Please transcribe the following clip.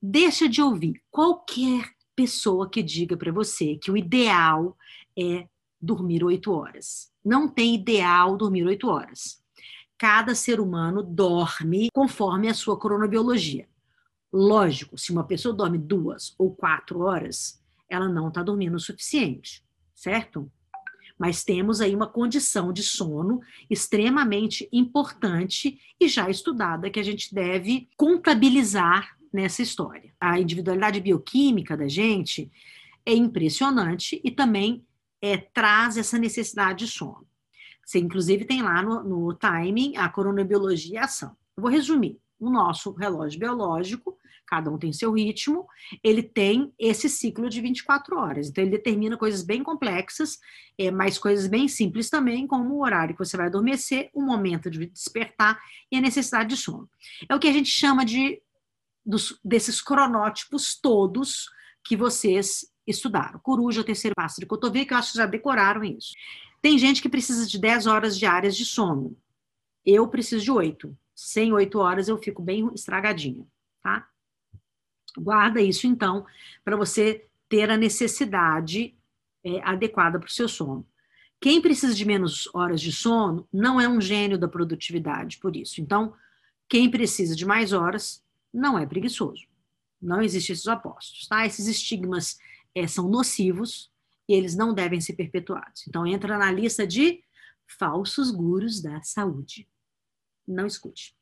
deixa de ouvir qualquer pessoa que diga para você que o ideal é dormir oito horas. Não tem ideal dormir oito horas. Cada ser humano dorme conforme a sua cronobiologia. Lógico, se uma pessoa dorme duas ou quatro horas, ela não está dormindo o suficiente, certo? Mas temos aí uma condição de sono extremamente importante e já estudada que a gente deve contabilizar nessa história. A individualidade bioquímica da gente é impressionante e também é, traz essa necessidade de sono. Você, inclusive, tem lá no, no timing a coronabiologia e a ação. Eu vou resumir. O nosso relógio biológico, cada um tem seu ritmo, ele tem esse ciclo de 24 horas. Então, ele determina coisas bem complexas, é, mas coisas bem simples também, como o horário que você vai adormecer, o momento de despertar e a necessidade de sono. É o que a gente chama de dos, desses cronótipos todos que vocês estudaram. Coruja, terceiro passo de cotovelo, que eu acho que já decoraram isso. Tem gente que precisa de 10 horas diárias de sono. Eu preciso de 8. Sem 8 horas eu fico bem estragadinha, tá? Guarda isso, então, para você ter a necessidade é, adequada para o seu sono. Quem precisa de menos horas de sono não é um gênio da produtividade, por isso. Então, quem precisa de mais horas não é preguiçoso. Não existem esses opostos, tá? Esses estigmas é, são nocivos e eles não devem ser perpetuados. Então, entra na lista de falsos gurus da saúde. Não escute.